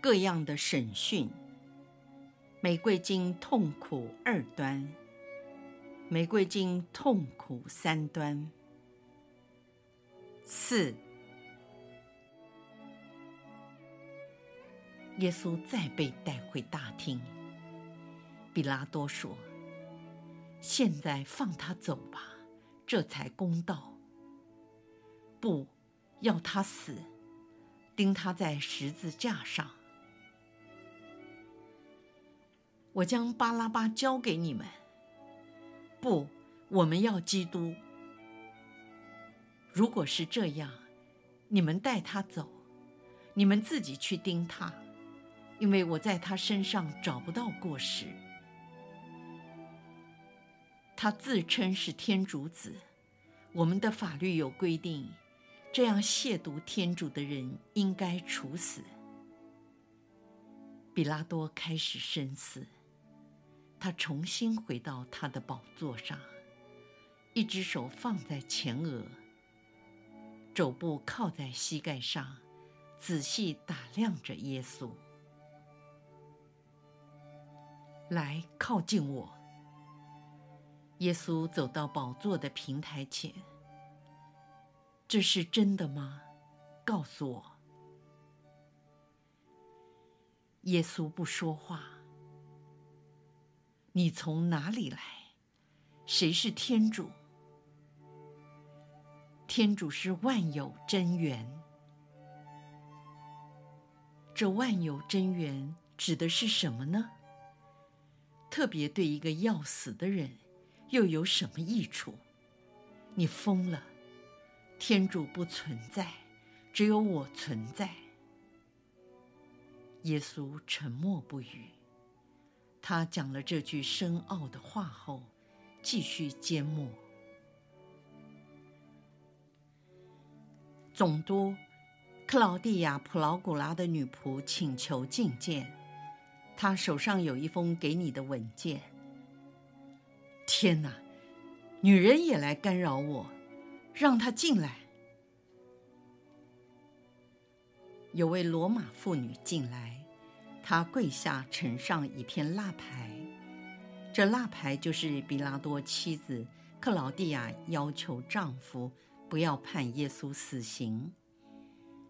各样的审讯，玫瑰经痛苦二端，玫瑰经痛苦三端。四，耶稣再被带回大厅。比拉多说：“现在放他走吧，这才公道。不要他死，钉他在十字架上。”我将巴拉巴交给你们。不，我们要基督。如果是这样，你们带他走，你们自己去钉他，因为我在他身上找不到过失。他自称是天主子，我们的法律有规定，这样亵渎天主的人应该处死。比拉多开始深思。他重新回到他的宝座上，一只手放在前额，肘部靠在膝盖上，仔细打量着耶稣。来，靠近我。耶稣走到宝座的平台前。这是真的吗？告诉我。耶稣不说话。你从哪里来？谁是天主？天主是万有真源。这万有真源指的是什么呢？特别对一个要死的人，又有什么益处？你疯了！天主不存在，只有我存在。耶稣沉默不语。他讲了这句深奥的话后，继续缄默。总督克劳蒂亚·普劳古拉的女仆请求觐见，她手上有一封给你的文件。天哪，女人也来干扰我，让她进来。有位罗马妇女进来。他跪下，呈上一片蜡牌，这蜡牌就是比拉多妻子克劳蒂亚要求丈夫不要判耶稣死刑。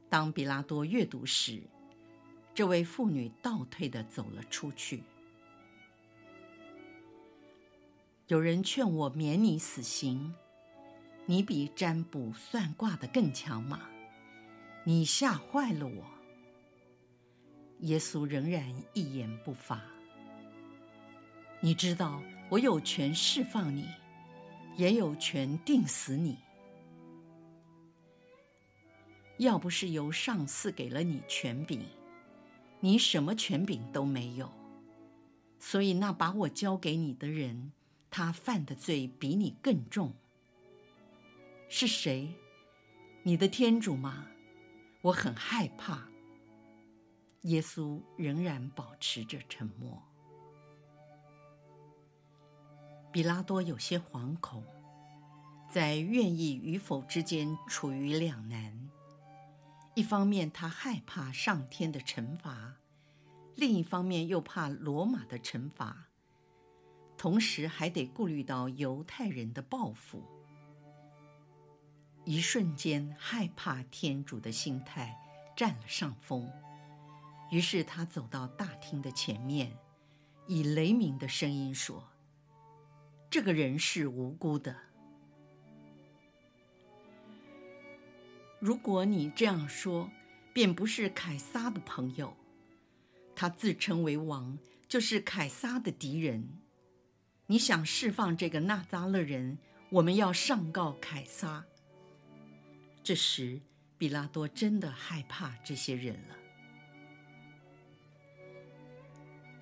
当比拉多阅读时，这位妇女倒退地走了出去。有人劝我免你死刑，你比占卜算卦的更强吗？你吓坏了我。耶稣仍然一言不发。你知道，我有权释放你，也有权定死你。要不是由上司给了你权柄，你什么权柄都没有。所以，那把我交给你的人，他犯的罪比你更重。是谁？你的天主吗？我很害怕。耶稣仍然保持着沉默。比拉多有些惶恐，在愿意与否之间处于两难。一方面，他害怕上天的惩罚；另一方面，又怕罗马的惩罚，同时还得顾虑到犹太人的报复。一瞬间，害怕天主的心态占了上风。于是他走到大厅的前面，以雷鸣的声音说：“这个人是无辜的。如果你这样说，便不是凯撒的朋友。他自称为王，就是凯撒的敌人。你想释放这个纳扎勒人，我们要上告凯撒。”这时，比拉多真的害怕这些人了。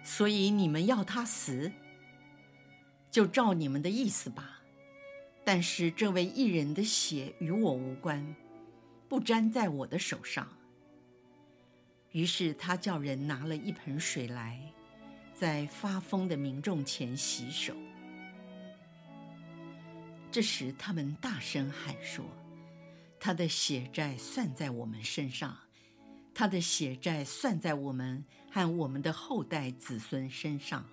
所以你们要他死，就照你们的意思吧。但是这位义人的血与我无关，不沾在我的手上。于是他叫人拿了一盆水来，在发疯的民众前洗手。这时他们大声喊说：“他的血债算在我们身上，他的血债算在我们和我们的后代子孙身上。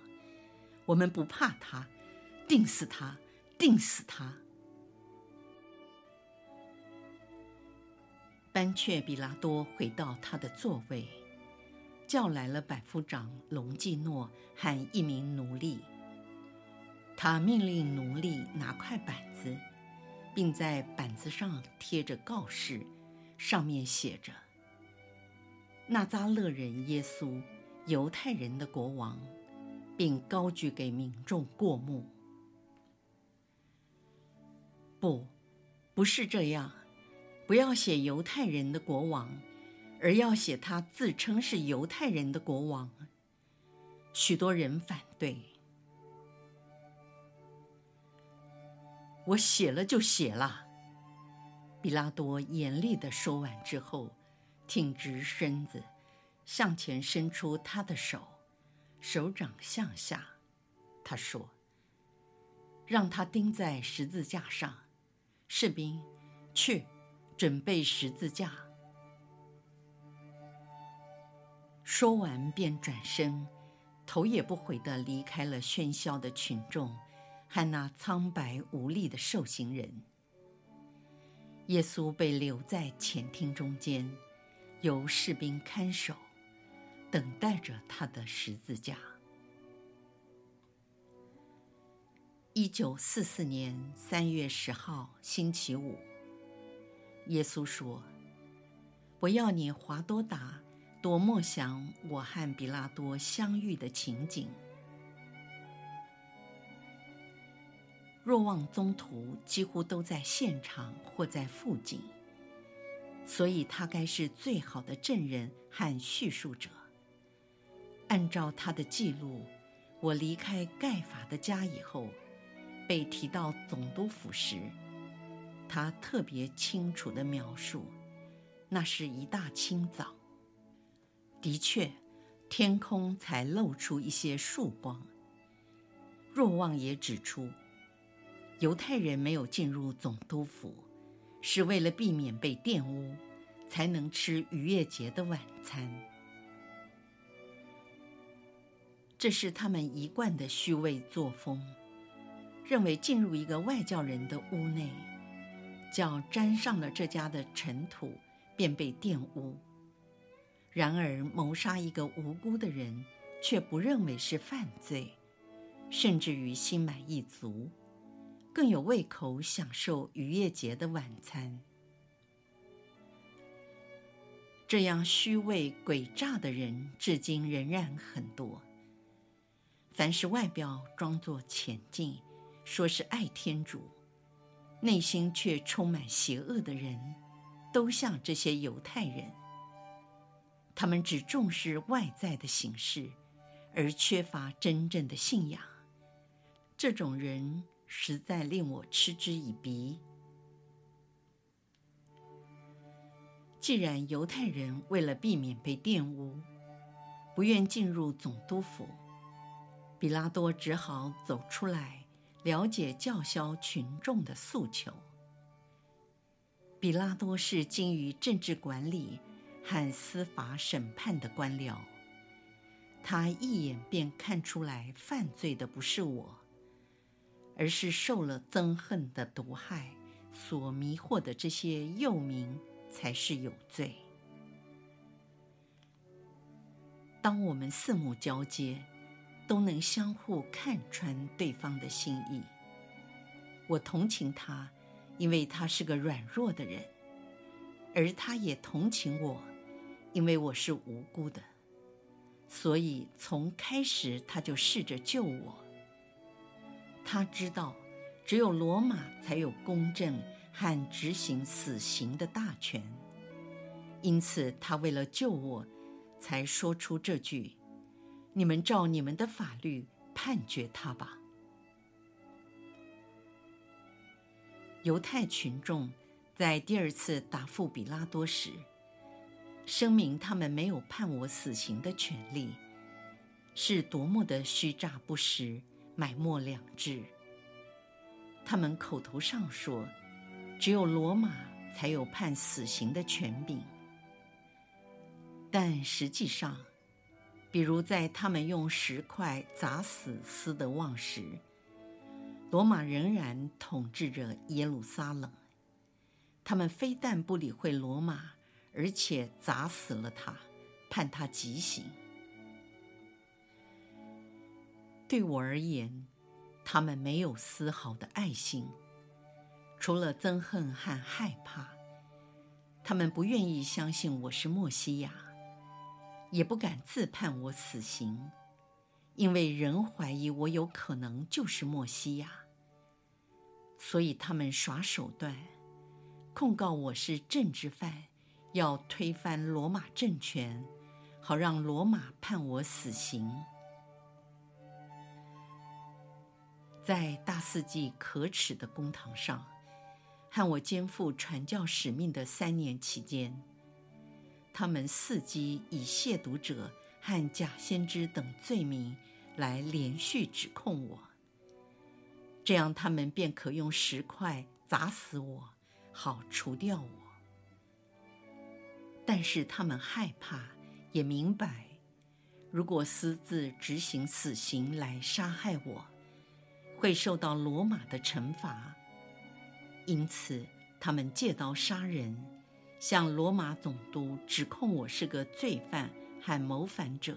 我们不怕他，钉死他，钉死他。”班却比拉多回到他的座位，叫来了百夫长隆基诺和一名奴隶。他命令奴隶拿块板子，并在板子上贴着告示，上面写着：“纳扎勒人耶稣，犹太人的国王”，并高举给民众过目。不，不是这样。不要写犹太人的国王，而要写他自称是犹太人的国王。许多人反对。我写了就写了。比拉多严厉地说完之后，挺直身子，向前伸出他的手，手掌向下。他说：“让他钉在十字架上。”士兵，去。准备十字架。说完，便转身，头也不回地离开了喧嚣的群众和那苍白无力的受刑人。耶稣被留在前厅中间，由士兵看守，等待着他的十字架。一九四四年三月十号，星期五。耶稣说：“我要你华多达多默想我和彼拉多相遇的情景。若望宗徒几乎都在现场或在附近，所以他该是最好的证人和叙述者。按照他的记录，我离开盖法的家以后，被提到总督府时。”他特别清楚地描述，那是一大清早。的确，天空才露出一些曙光。若望也指出，犹太人没有进入总督府，是为了避免被玷污，才能吃逾越节的晚餐。这是他们一贯的虚伪作风，认为进入一个外教人的屋内。脚沾上了这家的尘土，便被玷污。然而，谋杀一个无辜的人，却不认为是犯罪，甚至于心满意足，更有胃口享受逾越节的晚餐。这样虚伪诡诈的人，至今仍然很多。凡是外表装作虔敬，说是爱天主。内心却充满邪恶的人，都像这些犹太人。他们只重视外在的形式，而缺乏真正的信仰。这种人实在令我嗤之以鼻。既然犹太人为了避免被玷污，不愿进入总督府，彼拉多只好走出来。了解叫嚣群众的诉求。彼拉多是精于政治管理和司法审判的官僚，他一眼便看出来犯罪的不是我，而是受了憎恨的毒害所迷惑的这些幼民才是有罪。当我们四目交接，都能相互看穿对方的心意。我同情他，因为他是个软弱的人，而他也同情我，因为我是无辜的。所以从开始他就试着救我。他知道，只有罗马才有公正和执行死刑的大权，因此他为了救我，才说出这句。你们照你们的法律判决他吧。”犹太群众在第二次答复比拉多时，声明他们没有判我死刑的权利，是多么的虚诈不实、埋没良知。他们口头上说，只有罗马才有判死刑的权柄，但实际上，比如在他们用石块砸死斯德旺时，罗马仍然统治着耶路撒冷。他们非但不理会罗马，而且砸死了他，判他极刑。对我而言，他们没有丝毫的爱心，除了憎恨和害怕。他们不愿意相信我是默西亚，也不敢自判我死刑，因为人怀疑我有可能就是默西亚，所以他们耍手段。控告我是政治犯，要推翻罗马政权，好让罗马判我死刑。在大司祭可耻的公堂上，和我肩负传教使命的三年期间，他们伺机以亵渎者和假先知等罪名来连续指控我，这样他们便可用石块砸死我。好除掉我，但是他们害怕，也明白，如果私自执行死刑来杀害我，会受到罗马的惩罚。因此，他们借刀杀人，向罗马总督指控我是个罪犯和谋反者，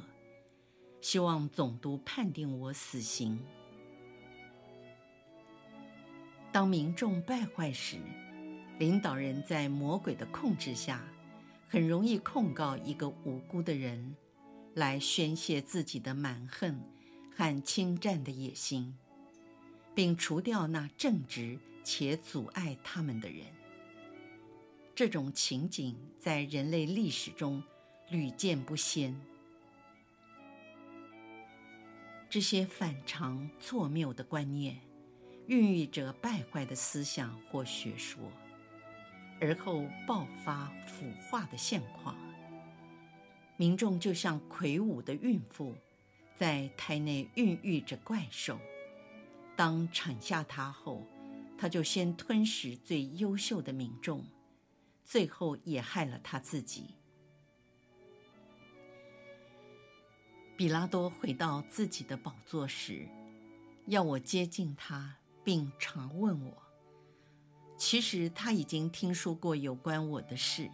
希望总督判定我死刑。当民众败坏时，领导人在魔鬼的控制下，很容易控告一个无辜的人，来宣泄自己的蛮横和侵占的野心，并除掉那正直且阻碍他们的人。这种情景在人类历史中屡见不鲜。这些反常错谬的观念，孕育着败坏的思想或学说。而后爆发腐化的现况，民众就像魁梧的孕妇，在胎内孕育着怪兽。当产下他后，他就先吞食最优秀的民众，最后也害了他自己。彼拉多回到自己的宝座时，要我接近他，并常问我。其实他已经听说过有关我的事，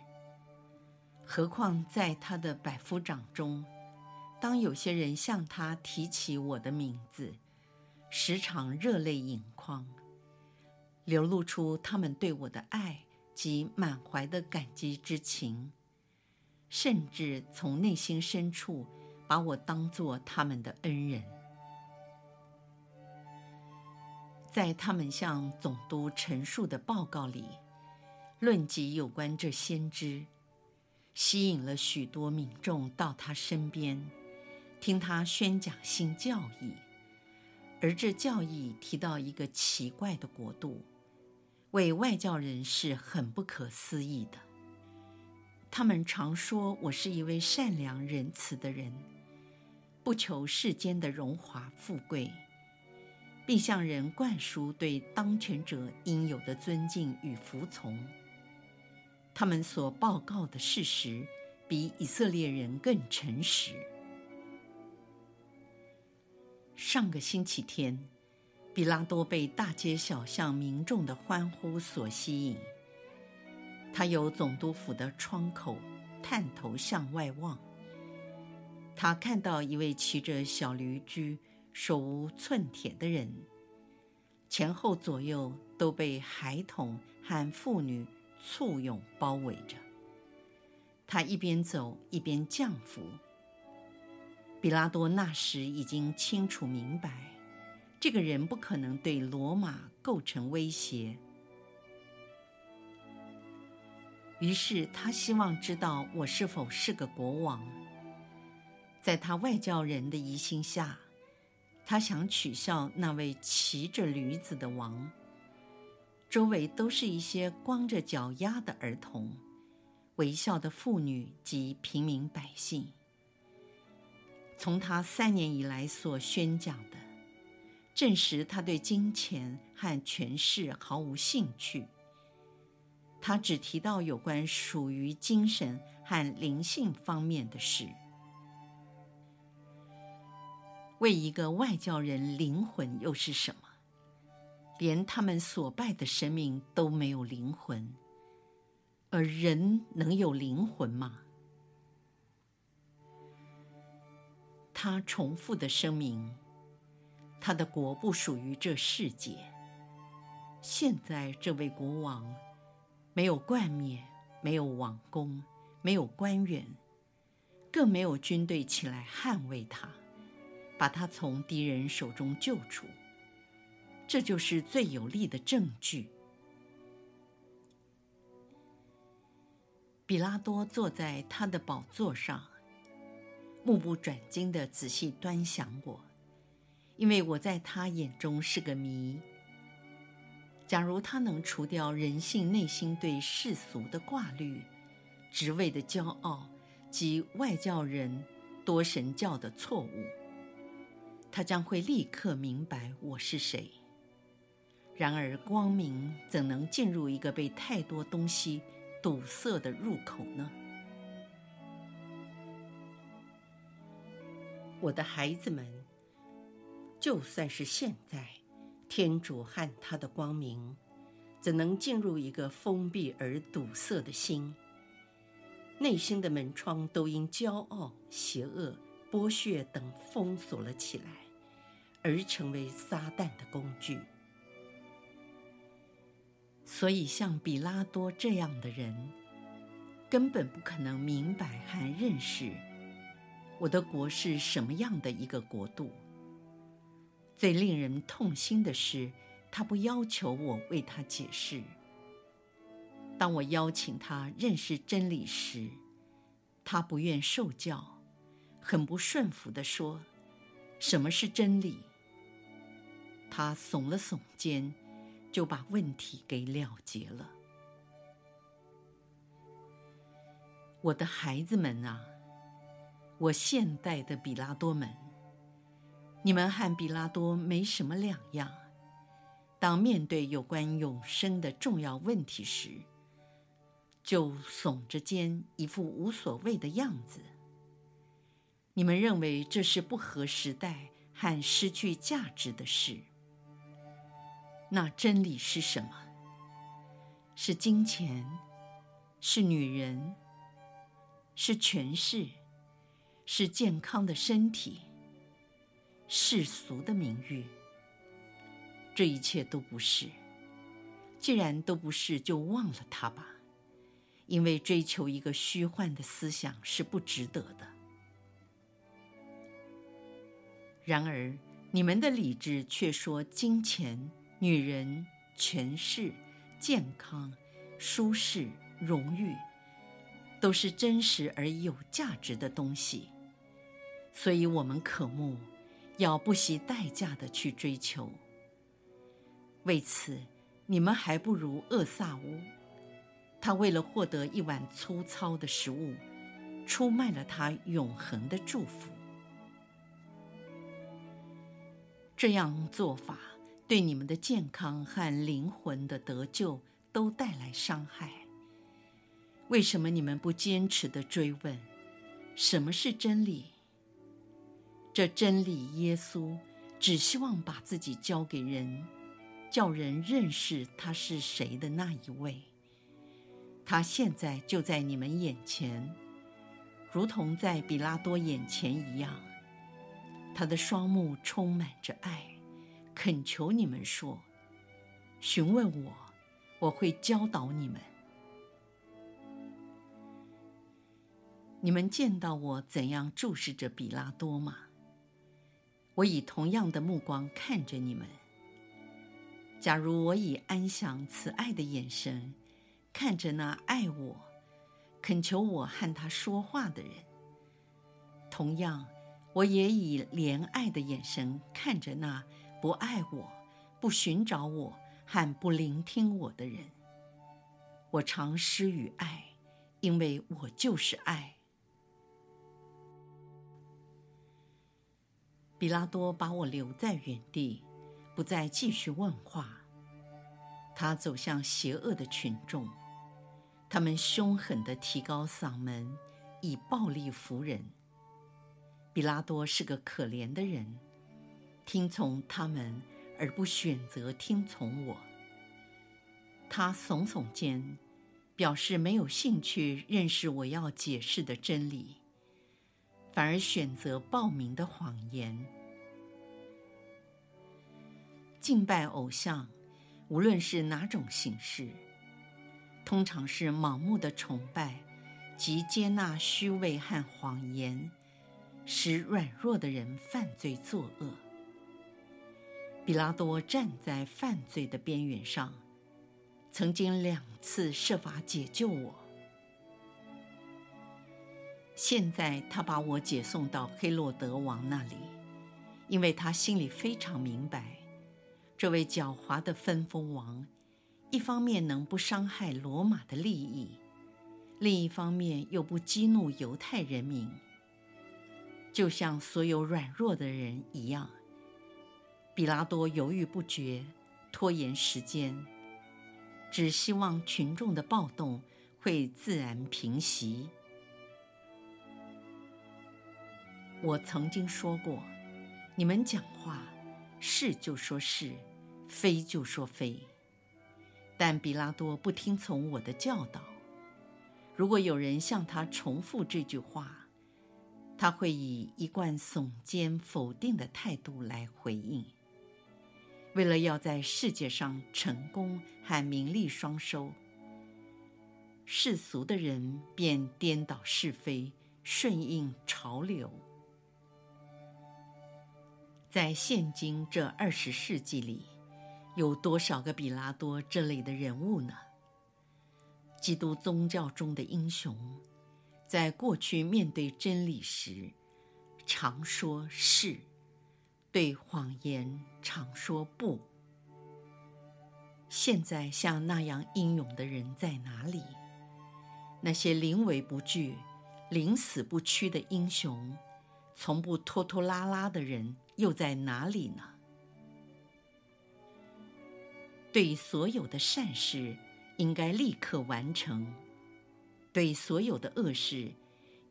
何况在他的百夫长中，当有些人向他提起我的名字，时常热泪盈眶，流露出他们对我的爱及满怀的感激之情，甚至从内心深处把我当作他们的恩人。在他们向总督陈述的报告里，论及有关这先知，吸引了许多民众到他身边，听他宣讲新教义。而这教义提到一个奇怪的国度，为外教人是很不可思议的。他们常说我是一位善良仁慈的人，不求世间的荣华富贵。并向人灌输对当权者应有的尊敬与服从。他们所报告的事实比以色列人更诚实。上个星期天，比拉多被大街小巷民众的欢呼所吸引。他由总督府的窗口探头向外望，他看到一位骑着小驴驹。手无寸铁的人，前后左右都被孩童和妇女簇拥包围着。他一边走一边降服。彼拉多那时已经清楚明白，这个人不可能对罗马构成威胁。于是他希望知道我是否是个国王。在他外教人的疑心下，他想取笑那位骑着驴子的王。周围都是一些光着脚丫的儿童、微笑的妇女及平民百姓。从他三年以来所宣讲的，证实他对金钱和权势毫无兴趣。他只提到有关属于精神和灵性方面的事。为一个外教人，灵魂又是什么？连他们所拜的神明都没有灵魂，而人能有灵魂吗？他重复的声明：他的国不属于这世界。现在这位国王没有冠冕，没有王宫，没有官员，更没有军队起来捍卫他。把他从敌人手中救出，这就是最有力的证据。比拉多坐在他的宝座上，目不转睛地仔细端详我，因为我在他眼中是个谜。假如他能除掉人性内心对世俗的挂虑、职位的骄傲及外教人多神教的错误。他将会立刻明白我是谁。然而，光明怎能进入一个被太多东西堵塞的入口呢？我的孩子们，就算是现在，天主和他的光明，怎能进入一个封闭而堵塞的心？内心的门窗都因骄傲、邪恶、剥削等封锁了起来。而成为撒旦的工具，所以像比拉多这样的人，根本不可能明白和认识我的国是什么样的一个国度。最令人痛心的是，他不要求我为他解释。当我邀请他认识真理时，他不愿受教，很不顺服地说：“什么是真理？”他耸了耸肩，就把问题给了结了。我的孩子们啊，我现代的比拉多们，你们和比拉多没什么两样。当面对有关永生的重要问题时，就耸着肩，一副无所谓的样子。你们认为这是不合时代和失去价值的事。那真理是什么？是金钱，是女人，是权势，是健康的身体，世俗的名誉。这一切都不是。既然都不是，就忘了它吧，因为追求一个虚幻的思想是不值得的。然而，你们的理智却说金钱。女人、权势、健康、舒适、荣誉，都是真实而有价值的东西，所以我们渴慕，要不惜代价的去追求。为此，你们还不如厄萨乌，他为了获得一碗粗糙的食物，出卖了他永恒的祝福。这样做法。对你们的健康和灵魂的得救都带来伤害。为什么你们不坚持的追问，什么是真理？这真理，耶稣只希望把自己交给人，叫人认识他是谁的那一位。他现在就在你们眼前，如同在比拉多眼前一样。他的双目充满着爱。恳求你们说，询问我，我会教导你们。你们见到我怎样注视着比拉多吗？我以同样的目光看着你们。假如我以安详慈爱的眼神看着那爱我、恳求我和他说话的人，同样我也以怜爱的眼神看着那不爱我、不寻找我和不聆听我的人。我常施予爱，因为我就是爱。比拉多把我留在原地，不再继续问话。他走向邪恶的群众，他们凶狠地提高嗓门，以暴力服人。比拉多是个可怜的人，听从他们而不选择听从我。他耸耸肩，表示没有兴趣认识我要解释的真理，反而选择暴民的谎言。敬拜偶像，无论是哪种形式，通常是盲目的崇拜，及接纳虚伪和谎言。使软弱的人犯罪作恶。比拉多站在犯罪的边缘上，曾经两次设法解救我。现在他把我解送到黑洛德王那里，因为他心里非常明白，这位狡猾的分封王，一方面能不伤害罗马的利益，另一方面又不激怒犹太人民。就像所有软弱的人一样，比拉多犹豫不决，拖延时间，只希望群众的暴动会自然平息。我曾经说过，你们讲话是就说是，非就说非。但比拉多不听从我的教导。如果有人向他重复这句话，他会以一贯耸肩否定的态度来回应。为了要在世界上成功和名利双收，世俗的人便颠倒是非，顺应潮流。在现今这二十世纪里，有多少个比拉多这类的人物呢？基督宗教中的英雄。在过去面对真理时，常说是；对谎言常说不。现在像那样英勇的人在哪里？那些临危不惧、临死不屈的英雄，从不拖拖拉拉的人又在哪里呢？对所有的善事，应该立刻完成。对所有的恶事，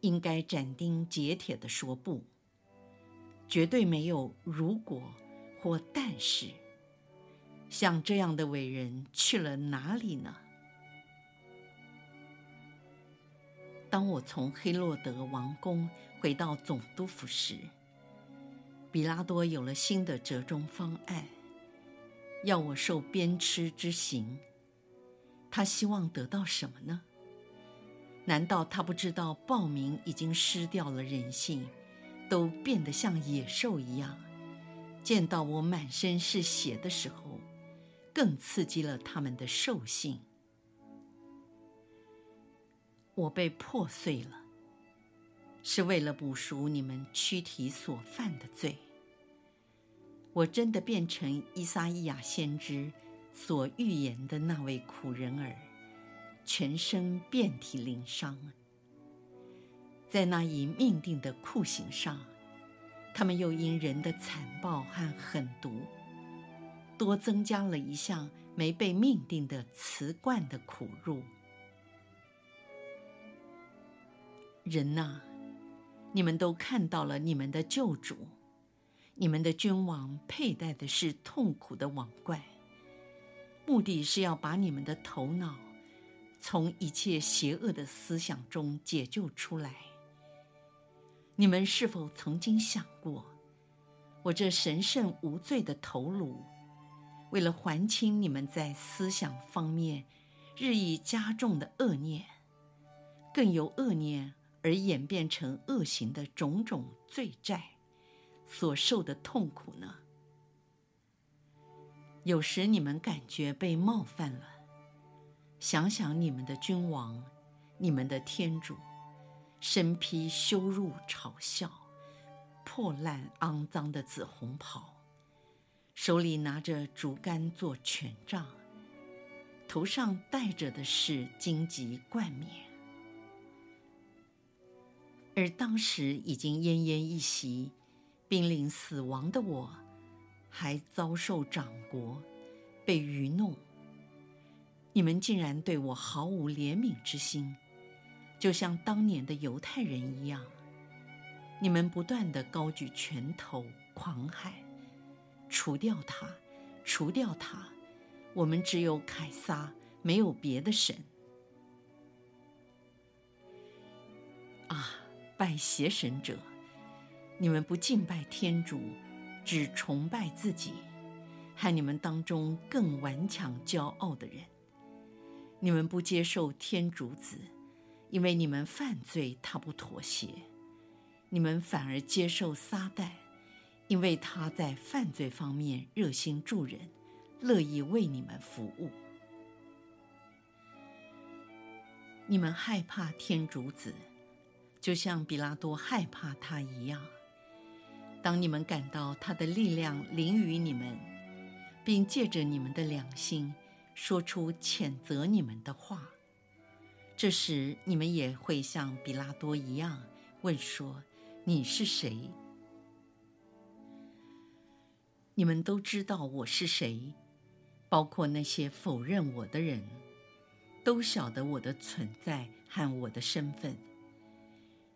应该斩钉截铁地说不，绝对没有如果或但是。像这样的伟人去了哪里呢？当我从黑洛德王宫回到总督府时，比拉多有了新的折中方案，要我受鞭笞之刑。他希望得到什么呢？难道他不知道暴民已经失掉了人性，都变得像野兽一样？见到我满身是血的时候，更刺激了他们的兽性。我被破碎了，是为了补赎你们躯体所犯的罪。我真的变成伊撒伊亚先知所预言的那位苦人儿。全身遍体鳞伤，在那已命定的酷刑上，他们又因人的残暴和狠毒，多增加了一项没被命定的瓷罐的苦入。人呐，你们都看到了你们的救主，你们的君王佩戴的是痛苦的王冠，目的是要把你们的头脑。从一切邪恶的思想中解救出来。你们是否曾经想过，我这神圣无罪的头颅，为了还清你们在思想方面日益加重的恶念，更有恶念而演变成恶行的种种罪债，所受的痛苦呢？有时你们感觉被冒犯了。想想你们的君王，你们的天主，身披羞辱嘲笑，破烂肮脏的紫红袍，手里拿着竹竿做权杖，头上戴着的是荆棘冠冕。而当时已经奄奄一息、濒临死亡的我，还遭受掌掴，被愚弄。你们竟然对我毫无怜悯之心，就像当年的犹太人一样。你们不断地高举拳头，狂喊：“除掉他，除掉他！我们只有凯撒，没有别的神。”啊！拜邪神者，你们不敬拜天主，只崇拜自己，和你们当中更顽强骄傲的人。你们不接受天主子，因为你们犯罪，他不妥协；你们反而接受撒旦，因为他在犯罪方面热心助人，乐意为你们服务。你们害怕天主子。就像彼拉多害怕他一样，当你们感到他的力量临于你们，并借着你们的良心说出谴责你们的话，这时你们也会像彼拉多一样问说：“你是谁？”你们都知道我是谁，包括那些否认我的人，都晓得我的存在和我的身份。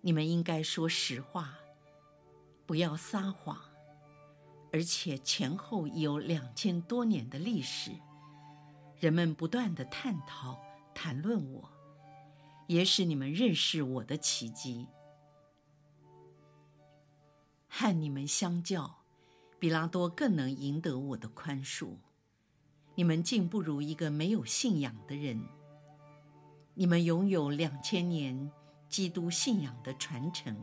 你们应该说实话，不要撒谎。而且前后已有两千多年的历史，人们不断地探讨、谈论我，也使你们认识我的奇迹。和你们相较，比拉多更能赢得我的宽恕。你们竟不如一个没有信仰的人。你们拥有两千年。基督信仰的传承，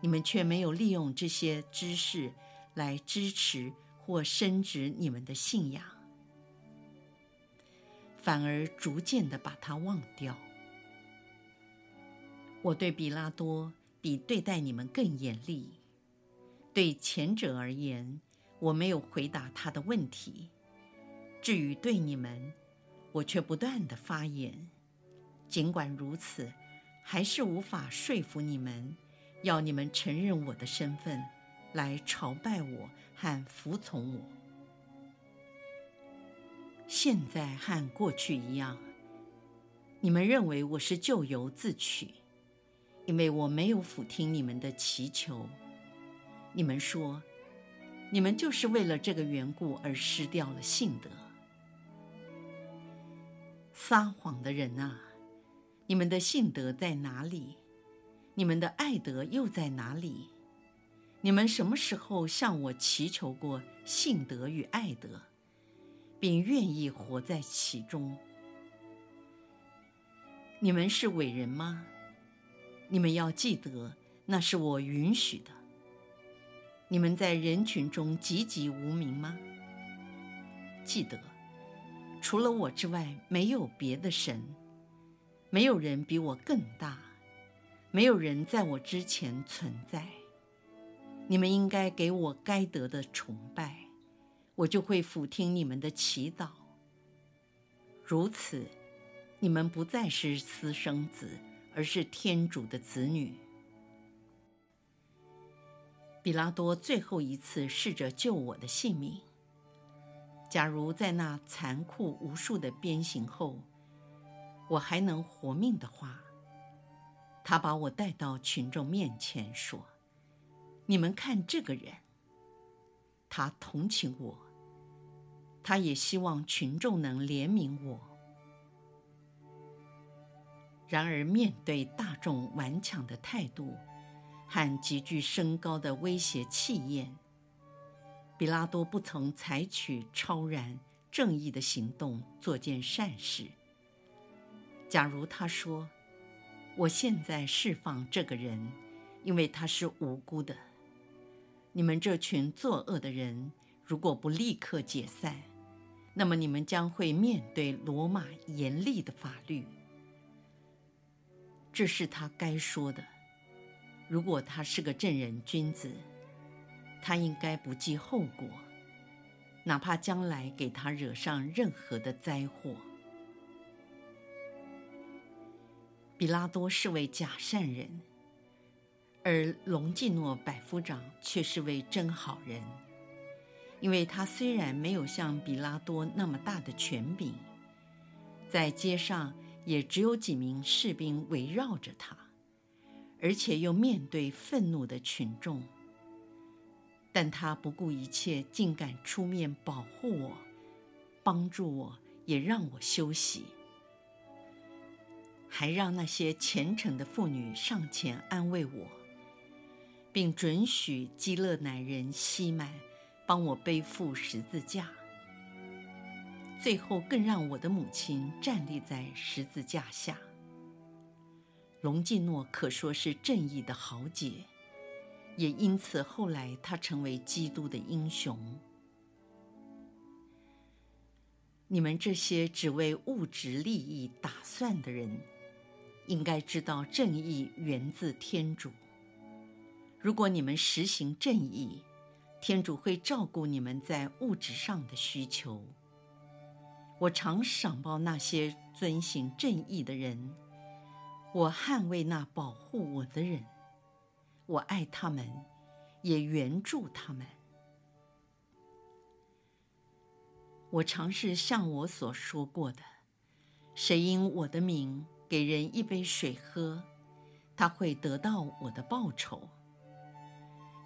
你们却没有利用这些知识来支持或深植你们的信仰，反而逐渐的把它忘掉。我对彼拉多比对待你们更严厉。对前者而言，我没有回答他的问题；至于对你们，我却不断的发言。尽管如此。还是无法说服你们，要你们承认我的身份，来朝拜我和服从我。现在和过去一样，你们认为我是咎由自取，因为我没有俯听你们的祈求。你们说，你们就是为了这个缘故而失掉了信德。撒谎的人啊！你们的信德在哪里？你们的爱德又在哪里？你们什么时候向我祈求过信德与爱德，并愿意活在其中？你们是伟人吗？你们要记得，那是我允许的。你们在人群中籍籍无名吗？记得，除了我之外，没有别的神。没有人比我更大，没有人在我之前存在。你们应该给我该得的崇拜，我就会俯听你们的祈祷。如此，你们不再是私生子，而是天主的子女。彼拉多最后一次试着救我的性命。假如在那残酷无数的鞭刑后，我还能活命的话，他把我带到群众面前说：“你们看这个人，他同情我，他也希望群众能怜悯我。”然而，面对大众顽强的态度和急剧升高的威胁气焰，彼拉多不曾采取超然正义的行动，做件善事。假如他说：“我现在释放这个人，因为他是无辜的。”你们这群作恶的人，如果不立刻解散，那么你们将会面对罗马严厉的法律。这是他该说的。如果他是个正人君子，他应该不计后果，哪怕将来给他惹上任何的灾祸。彼拉多是位假善人，而隆基诺百夫长却是位真好人，因为他虽然没有像彼拉多那么大的权柄，在街上也只有几名士兵围绕着他，而且又面对愤怒的群众，但他不顾一切，竟敢出面保护我，帮助我，也让我休息。还让那些虔诚的妇女上前安慰我，并准许基勒男人西满帮我背负十字架。最后，更让我的母亲站立在十字架下。隆基诺可说是正义的豪杰，也因此后来他成为基督的英雄。你们这些只为物质利益打算的人，应该知道正义源自天主。如果你们实行正义，天主会照顾你们在物质上的需求。我常赏报那些遵行正义的人，我捍卫那保护我的人，我爱他们，也援助他们。我尝试像我所说过的，谁因我的名，给人一杯水喝，他会得到我的报酬。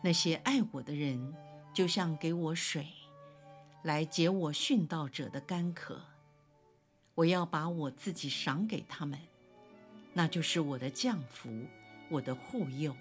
那些爱我的人，就像给我水，来解我殉道者的干渴。我要把我自己赏给他们，那就是我的降福，我的护佑。